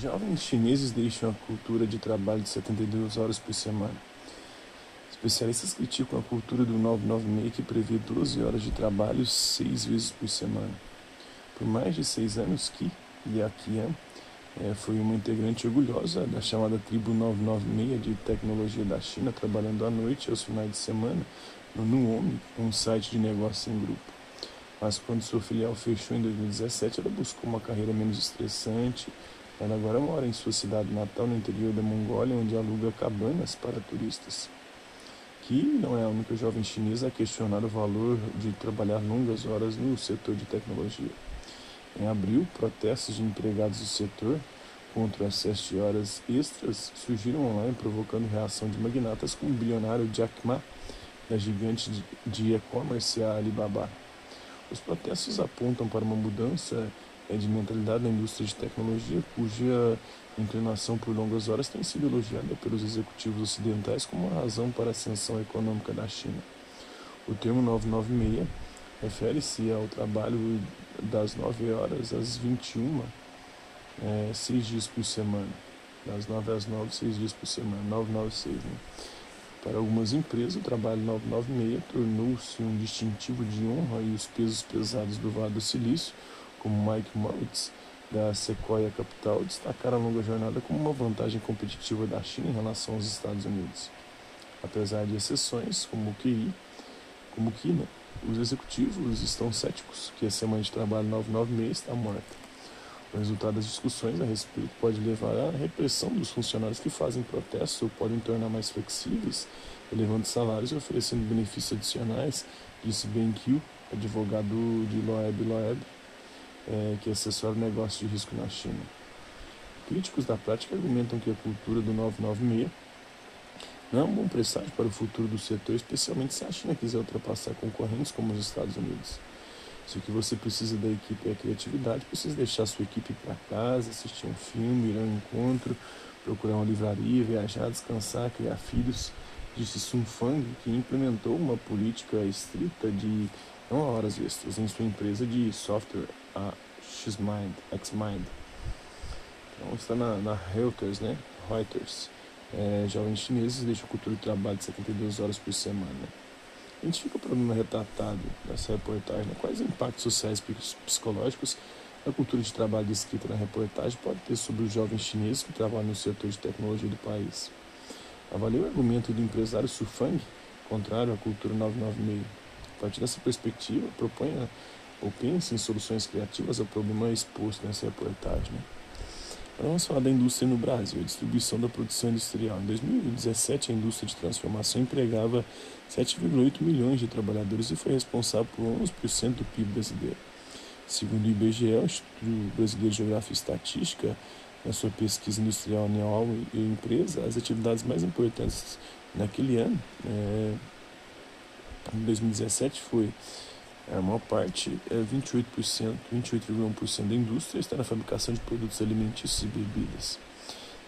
Jovens chineses deixam a cultura de trabalho de 72 horas por semana. Especialistas criticam a cultura do 996 que prevê 12 horas de trabalho seis vezes por semana. Por mais de seis anos, Qi Yaqian é, foi uma integrante orgulhosa da chamada tribo 996 de tecnologia da China, trabalhando à noite e aos finais de semana no Nuomi, um site de negócio em grupo. Mas quando sua filial fechou em 2017, ela buscou uma carreira menos estressante, ela agora mora em sua cidade natal, no interior da Mongólia, onde aluga cabanas para turistas. Que não é a única jovem chinesa a questionar o valor de trabalhar longas horas no setor de tecnologia. Em abril, protestos de empregados do setor contra o excesso de horas extras surgiram online, provocando reação de magnatas como o bilionário Jack Ma, da gigante de e-commerce Alibaba. Os protestos apontam para uma mudança é de mentalidade da indústria de tecnologia, cuja inclinação por longas horas tem sido elogiada pelos executivos ocidentais como uma razão para a ascensão econômica da China. O termo 996 refere-se ao trabalho das 9 horas às 21, é, 6 dias por semana. Das 9 às 9, 6 dias por semana, 996. Né? Para algumas empresas, o trabalho 996 tornou-se um distintivo de honra e os pesos pesados do Vale do Silício como Mike Moritz, da Sequoia Capital, destacaram a longa jornada como uma vantagem competitiva da China em relação aos Estados Unidos. Apesar de exceções, como o QI, como né, os executivos estão céticos que a semana de trabalho 996 está morta. O resultado das discussões a respeito pode levar à repressão dos funcionários que fazem protestos ou podem tornar mais flexíveis, elevando salários e oferecendo benefícios adicionais, disse Ben Kiu, advogado de Loeb Loeb, é, que assessora o negócio de risco na China. Críticos da prática argumentam que a cultura do 996 não é um bom presságio para o futuro do setor, especialmente se a China quiser ultrapassar concorrentes como os Estados Unidos. Se o que você precisa da equipe é a criatividade, precisa deixar sua equipe para casa, assistir um filme, ir a um encontro, procurar uma livraria, viajar, descansar, criar filhos, disse Sun Fang, que implementou uma política estrita de não horas extras em sua empresa de software a Xmind, Xmind. Então está na, na Reuters, né? Reuters. É, jovens chineses deixam cultura de trabalho de 72 horas por semana. Identifica o problema retratado nessa reportagem. Né? Quais impactos sociais e psicológicos a cultura de trabalho descrita na reportagem pode ter sobre os jovens chineses que trabalham no setor de tecnologia do país? Avalie o argumento do empresário Sufang, contrário à cultura 996. A partir dessa perspectiva, propõe ou pense em soluções criativas ao problema exposto nessa reportagem. Né? Vamos falar da indústria no Brasil, a distribuição da produção industrial. Em 2017, a indústria de transformação empregava 7,8 milhões de trabalhadores e foi responsável por 11% do PIB brasileiro. Segundo o IBGE, o Instituto Brasileiro de Geografia e Estatística, na sua pesquisa industrial anual e empresa, as atividades mais importantes naquele ano, é, em 2017, foi a maior parte, é 28%, 28,1% da indústria está na fabricação de produtos alimentícios e bebidas.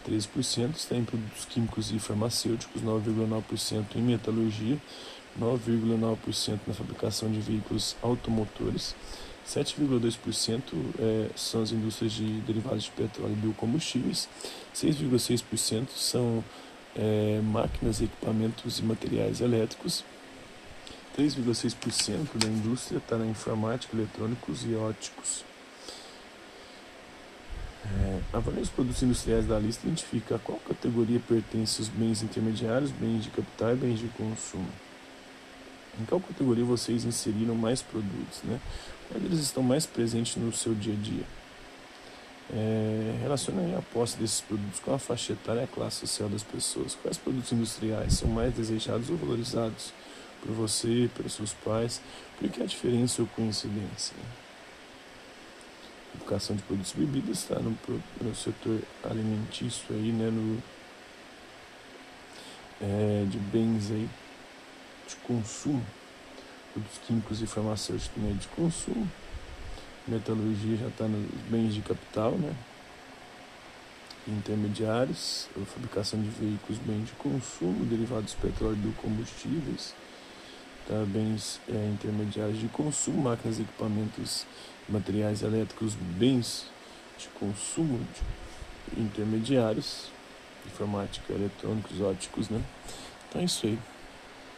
13% está em produtos químicos e farmacêuticos, 9,9% em metalurgia, 9,9% na fabricação de veículos automotores, 7,2% é, são as indústrias de derivados de petróleo e biocombustíveis, 6,6% são é, máquinas, equipamentos e materiais elétricos, 3,6% da indústria está na informática, eletrônicos e óticos. É, avalie os produtos industriais da lista e identifica a qual categoria pertence os bens intermediários, bens de capital e bens de consumo. Em qual categoria vocês inseriram mais produtos? Né? Eles estão mais presentes no seu dia a dia? É, a posse desses produtos com a faixa etária e a classe social das pessoas. Quais produtos industriais são mais desejados ou valorizados? por você, pelos seus pais, porque a diferença ou coincidência. Educação de produtos e bebidas está no, no setor alimentício aí, né, no, é, de bens aí de consumo, produtos químicos e farmacêuticos né, de consumo, metalurgia já está nos bens de capital, né, intermediários, a fabricação de veículos, bens de consumo, derivados de petróleo e combustíveis, tá? bens é, intermediários de consumo, máquinas, equipamentos, materiais elétricos, bens de consumo, de intermediários, informática, eletrônicos, óticos, né? Então é isso aí.